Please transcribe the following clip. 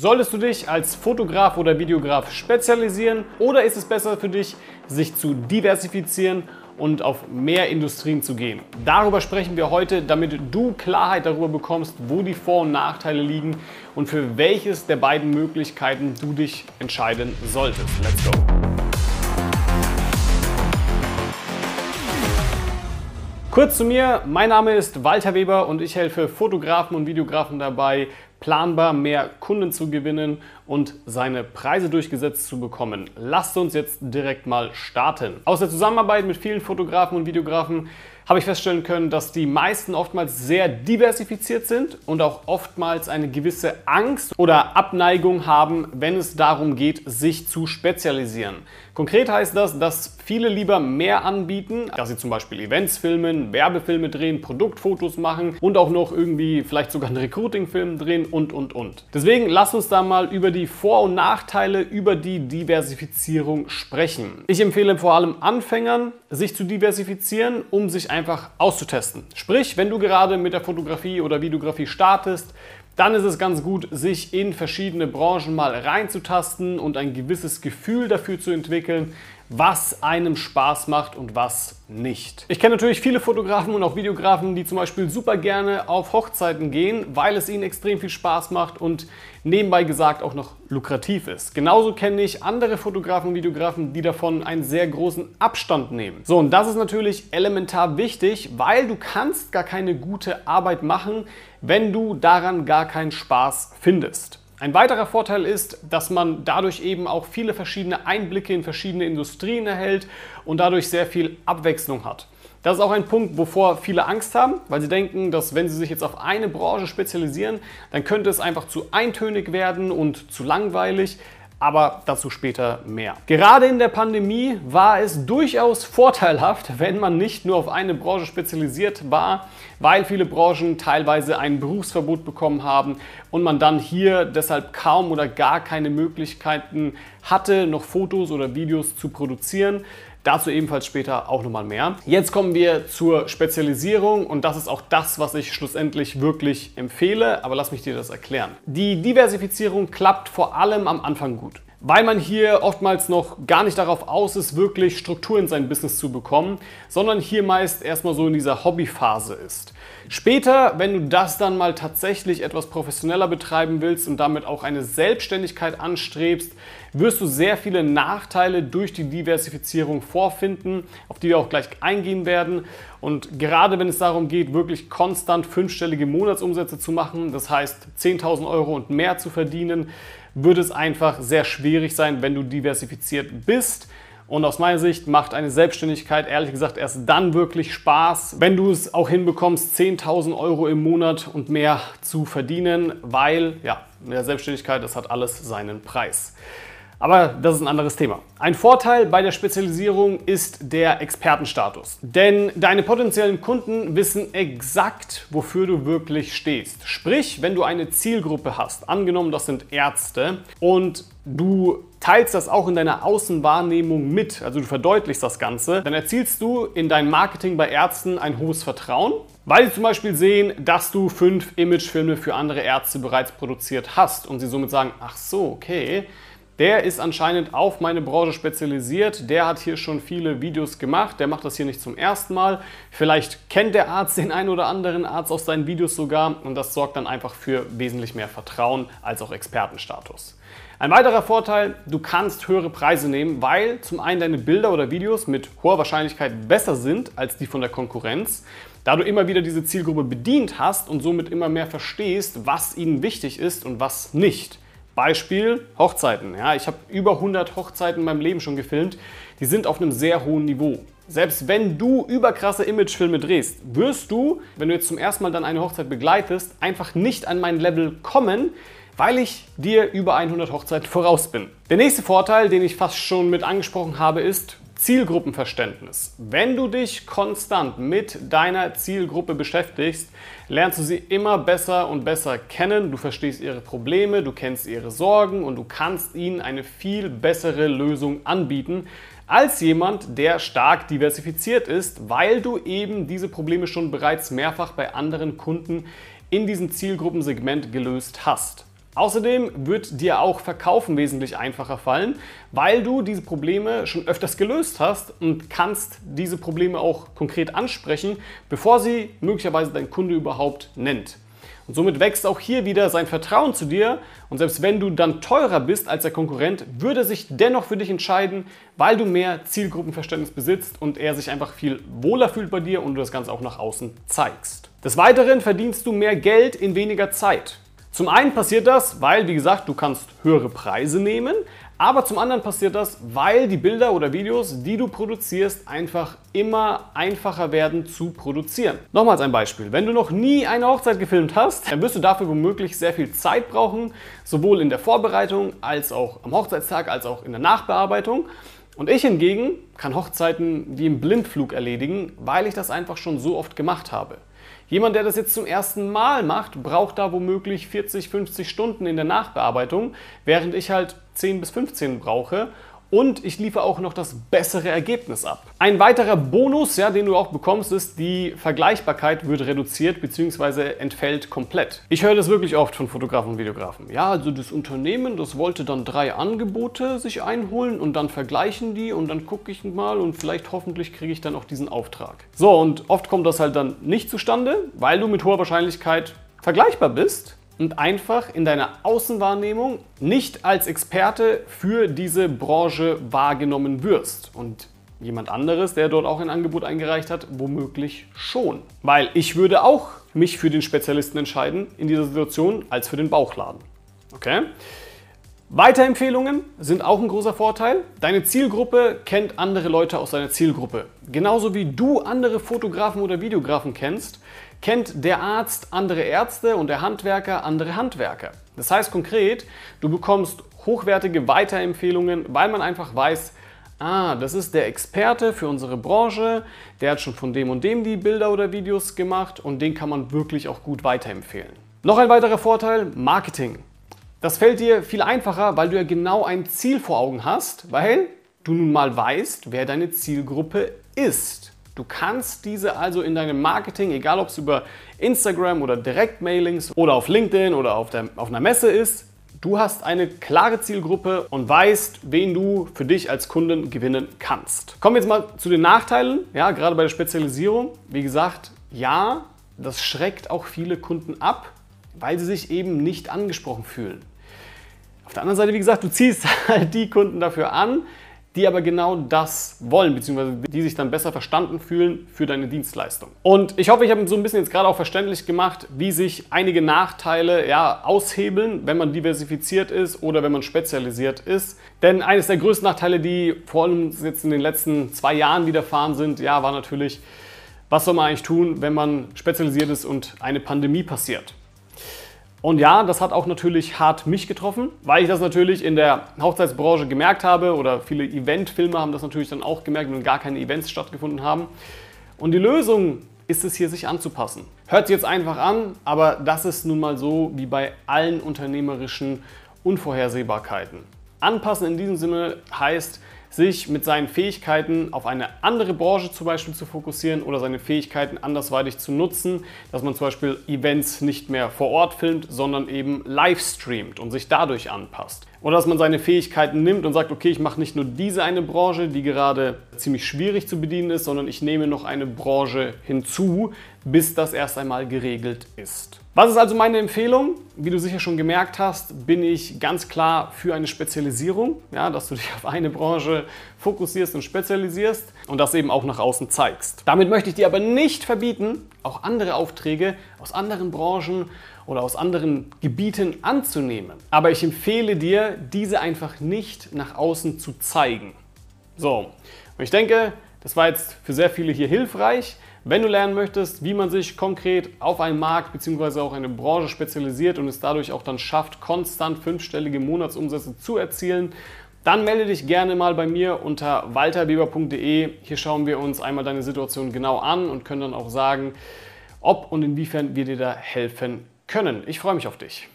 Solltest du dich als Fotograf oder Videograf spezialisieren oder ist es besser für dich, sich zu diversifizieren und auf mehr Industrien zu gehen? Darüber sprechen wir heute, damit du Klarheit darüber bekommst, wo die Vor- und Nachteile liegen und für welches der beiden Möglichkeiten du dich entscheiden solltest. Let's go! Kurz zu mir, mein Name ist Walter Weber und ich helfe Fotografen und Videografen dabei, planbar mehr Kunden zu gewinnen und seine Preise durchgesetzt zu bekommen. Lasst uns jetzt direkt mal starten. Aus der Zusammenarbeit mit vielen Fotografen und Videografen habe ich feststellen können, dass die meisten oftmals sehr diversifiziert sind und auch oftmals eine gewisse Angst oder Abneigung haben, wenn es darum geht, sich zu spezialisieren. Konkret heißt das, dass viele lieber mehr anbieten, dass sie zum Beispiel Events filmen, Werbefilme drehen, Produktfotos machen und auch noch irgendwie vielleicht sogar einen Recruiting-Film drehen und, und, und. Deswegen lass uns da mal über die Vor- und Nachteile über die Diversifizierung sprechen. Ich empfehle vor allem Anfängern, sich zu diversifizieren, um sich einfach auszutesten. Sprich, wenn du gerade mit der Fotografie oder Videografie startest, dann ist es ganz gut, sich in verschiedene Branchen mal reinzutasten und ein gewisses Gefühl dafür zu entwickeln, was einem Spaß macht und was nicht. Ich kenne natürlich viele Fotografen und auch Videografen, die zum Beispiel super gerne auf Hochzeiten gehen, weil es ihnen extrem viel Spaß macht und nebenbei gesagt auch noch lukrativ ist. Genauso kenne ich andere Fotografen und Videografen, die davon einen sehr großen Abstand nehmen. So, und das ist natürlich elementar wichtig, weil du kannst gar keine gute Arbeit machen, wenn du daran gar keinen Spaß findest. Ein weiterer Vorteil ist, dass man dadurch eben auch viele verschiedene Einblicke in verschiedene Industrien erhält und dadurch sehr viel Abwechslung hat. Das ist auch ein Punkt, wovor viele Angst haben, weil sie denken, dass wenn sie sich jetzt auf eine Branche spezialisieren, dann könnte es einfach zu eintönig werden und zu langweilig aber dazu später mehr. Gerade in der Pandemie war es durchaus vorteilhaft, wenn man nicht nur auf eine Branche spezialisiert war, weil viele Branchen teilweise ein Berufsverbot bekommen haben und man dann hier deshalb kaum oder gar keine Möglichkeiten hatte, noch Fotos oder Videos zu produzieren. Dazu ebenfalls später auch nochmal mehr. Jetzt kommen wir zur Spezialisierung und das ist auch das, was ich schlussendlich wirklich empfehle, aber lass mich dir das erklären. Die Diversifizierung klappt vor allem am Anfang gut weil man hier oftmals noch gar nicht darauf aus ist, wirklich Struktur in sein Business zu bekommen, sondern hier meist erstmal so in dieser Hobbyphase ist. Später, wenn du das dann mal tatsächlich etwas professioneller betreiben willst und damit auch eine Selbstständigkeit anstrebst, wirst du sehr viele Nachteile durch die Diversifizierung vorfinden, auf die wir auch gleich eingehen werden. Und gerade wenn es darum geht, wirklich konstant fünfstellige Monatsumsätze zu machen, das heißt 10.000 Euro und mehr zu verdienen, wird es einfach sehr schwierig sein, wenn du diversifiziert bist. Und aus meiner Sicht macht eine Selbstständigkeit ehrlich gesagt erst dann wirklich Spaß, wenn du es auch hinbekommst, 10.000 Euro im Monat und mehr zu verdienen, weil ja, in der Selbstständigkeit, das hat alles seinen Preis. Aber das ist ein anderes Thema. Ein Vorteil bei der Spezialisierung ist der Expertenstatus. Denn deine potenziellen Kunden wissen exakt, wofür du wirklich stehst. Sprich, wenn du eine Zielgruppe hast, angenommen das sind Ärzte, und du teilst das auch in deiner Außenwahrnehmung mit, also du verdeutlichst das Ganze, dann erzielst du in deinem Marketing bei Ärzten ein hohes Vertrauen, weil sie zum Beispiel sehen, dass du fünf Imagefilme für andere Ärzte bereits produziert hast und sie somit sagen, ach so, okay, der ist anscheinend auf meine Branche spezialisiert. Der hat hier schon viele Videos gemacht. Der macht das hier nicht zum ersten Mal. Vielleicht kennt der Arzt den einen oder anderen Arzt aus seinen Videos sogar. Und das sorgt dann einfach für wesentlich mehr Vertrauen als auch Expertenstatus. Ein weiterer Vorteil, du kannst höhere Preise nehmen, weil zum einen deine Bilder oder Videos mit hoher Wahrscheinlichkeit besser sind als die von der Konkurrenz. Da du immer wieder diese Zielgruppe bedient hast und somit immer mehr verstehst, was ihnen wichtig ist und was nicht. Beispiel Hochzeiten. Ja, ich habe über 100 Hochzeiten in meinem Leben schon gefilmt. Die sind auf einem sehr hohen Niveau. Selbst wenn du überkrasse Imagefilme drehst, wirst du, wenn du jetzt zum ersten Mal dann eine Hochzeit begleitest, einfach nicht an mein Level kommen, weil ich dir über 100 Hochzeiten voraus bin. Der nächste Vorteil, den ich fast schon mit angesprochen habe, ist, Zielgruppenverständnis. Wenn du dich konstant mit deiner Zielgruppe beschäftigst, lernst du sie immer besser und besser kennen. Du verstehst ihre Probleme, du kennst ihre Sorgen und du kannst ihnen eine viel bessere Lösung anbieten als jemand, der stark diversifiziert ist, weil du eben diese Probleme schon bereits mehrfach bei anderen Kunden in diesem Zielgruppensegment gelöst hast. Außerdem wird dir auch Verkaufen wesentlich einfacher fallen, weil du diese Probleme schon öfters gelöst hast und kannst diese Probleme auch konkret ansprechen, bevor sie möglicherweise dein Kunde überhaupt nennt. Und somit wächst auch hier wieder sein Vertrauen zu dir. Und selbst wenn du dann teurer bist als der Konkurrent, würde er sich dennoch für dich entscheiden, weil du mehr Zielgruppenverständnis besitzt und er sich einfach viel wohler fühlt bei dir und du das Ganze auch nach außen zeigst. Des Weiteren verdienst du mehr Geld in weniger Zeit. Zum einen passiert das, weil, wie gesagt, du kannst höhere Preise nehmen, aber zum anderen passiert das, weil die Bilder oder Videos, die du produzierst, einfach immer einfacher werden zu produzieren. Nochmals ein Beispiel. Wenn du noch nie eine Hochzeit gefilmt hast, dann wirst du dafür womöglich sehr viel Zeit brauchen, sowohl in der Vorbereitung als auch am Hochzeitstag, als auch in der Nachbearbeitung. Und ich hingegen kann Hochzeiten wie im Blindflug erledigen, weil ich das einfach schon so oft gemacht habe. Jemand, der das jetzt zum ersten Mal macht, braucht da womöglich 40, 50 Stunden in der Nachbearbeitung, während ich halt 10 bis 15 brauche und ich liefere auch noch das bessere Ergebnis ab. Ein weiterer Bonus, ja, den du auch bekommst, ist, die Vergleichbarkeit wird reduziert bzw. entfällt komplett. Ich höre das wirklich oft von Fotografen und Videografen. Ja, also das Unternehmen, das wollte dann drei Angebote sich einholen und dann vergleichen die und dann gucke ich mal und vielleicht hoffentlich kriege ich dann auch diesen Auftrag. So, und oft kommt das halt dann nicht zustande, weil du mit hoher Wahrscheinlichkeit vergleichbar bist und einfach in deiner Außenwahrnehmung nicht als Experte für diese Branche wahrgenommen wirst. Und jemand anderes, der dort auch ein Angebot eingereicht hat, womöglich schon. Weil ich würde auch mich für den Spezialisten entscheiden in dieser Situation als für den Bauchladen. Okay? Weiterempfehlungen sind auch ein großer Vorteil. Deine Zielgruppe kennt andere Leute aus deiner Zielgruppe. Genauso wie du andere Fotografen oder Videografen kennst, kennt der Arzt andere Ärzte und der Handwerker andere Handwerker. Das heißt konkret, du bekommst hochwertige Weiterempfehlungen, weil man einfach weiß, ah, das ist der Experte für unsere Branche, der hat schon von dem und dem die Bilder oder Videos gemacht und den kann man wirklich auch gut weiterempfehlen. Noch ein weiterer Vorteil, Marketing. Das fällt dir viel einfacher, weil du ja genau ein Ziel vor Augen hast, weil du nun mal weißt, wer deine Zielgruppe ist. Du kannst diese also in deinem Marketing, egal ob es über Instagram oder Direktmailings oder auf LinkedIn oder auf, der, auf einer Messe ist, du hast eine klare Zielgruppe und weißt, wen du für dich als Kunden gewinnen kannst. Kommen wir jetzt mal zu den Nachteilen, ja, gerade bei der Spezialisierung. Wie gesagt, ja, das schreckt auch viele Kunden ab, weil sie sich eben nicht angesprochen fühlen. Auf der anderen Seite, wie gesagt, du ziehst halt die Kunden dafür an, die aber genau das wollen, beziehungsweise die sich dann besser verstanden fühlen für deine Dienstleistung. Und ich hoffe, ich habe so ein bisschen jetzt gerade auch verständlich gemacht, wie sich einige Nachteile ja, aushebeln, wenn man diversifiziert ist oder wenn man spezialisiert ist. Denn eines der größten Nachteile, die vor allem jetzt in den letzten zwei Jahren widerfahren sind, ja, war natürlich, was soll man eigentlich tun, wenn man spezialisiert ist und eine Pandemie passiert. Und ja, das hat auch natürlich hart mich getroffen, weil ich das natürlich in der Hochzeitsbranche gemerkt habe oder viele Eventfilme haben das natürlich dann auch gemerkt, wenn gar keine Events stattgefunden haben. Und die Lösung ist es hier, sich anzupassen. Hört sich jetzt einfach an, aber das ist nun mal so wie bei allen unternehmerischen Unvorhersehbarkeiten. Anpassen in diesem Sinne heißt, sich mit seinen Fähigkeiten auf eine andere Branche zum Beispiel zu fokussieren oder seine Fähigkeiten andersweitig zu nutzen, dass man zum Beispiel Events nicht mehr vor Ort filmt, sondern eben live streamt und sich dadurch anpasst. Oder dass man seine Fähigkeiten nimmt und sagt, okay, ich mache nicht nur diese eine Branche, die gerade ziemlich schwierig zu bedienen ist, sondern ich nehme noch eine Branche hinzu, bis das erst einmal geregelt ist. Was ist also meine Empfehlung? Wie du sicher schon gemerkt hast, bin ich ganz klar für eine Spezialisierung, ja, dass du dich auf eine Branche fokussierst und spezialisierst und das eben auch nach außen zeigst. Damit möchte ich dir aber nicht verbieten, auch andere Aufträge aus anderen Branchen oder aus anderen Gebieten anzunehmen. Aber ich empfehle dir, diese einfach nicht nach außen zu zeigen. So, und ich denke, das war jetzt für sehr viele hier hilfreich. Wenn du lernen möchtest, wie man sich konkret auf einen Markt bzw. auch eine Branche spezialisiert und es dadurch auch dann schafft, konstant fünfstellige Monatsumsätze zu erzielen, dann melde dich gerne mal bei mir unter walterweber.de. Hier schauen wir uns einmal deine Situation genau an und können dann auch sagen, ob und inwiefern wir dir da helfen können. Ich freue mich auf dich.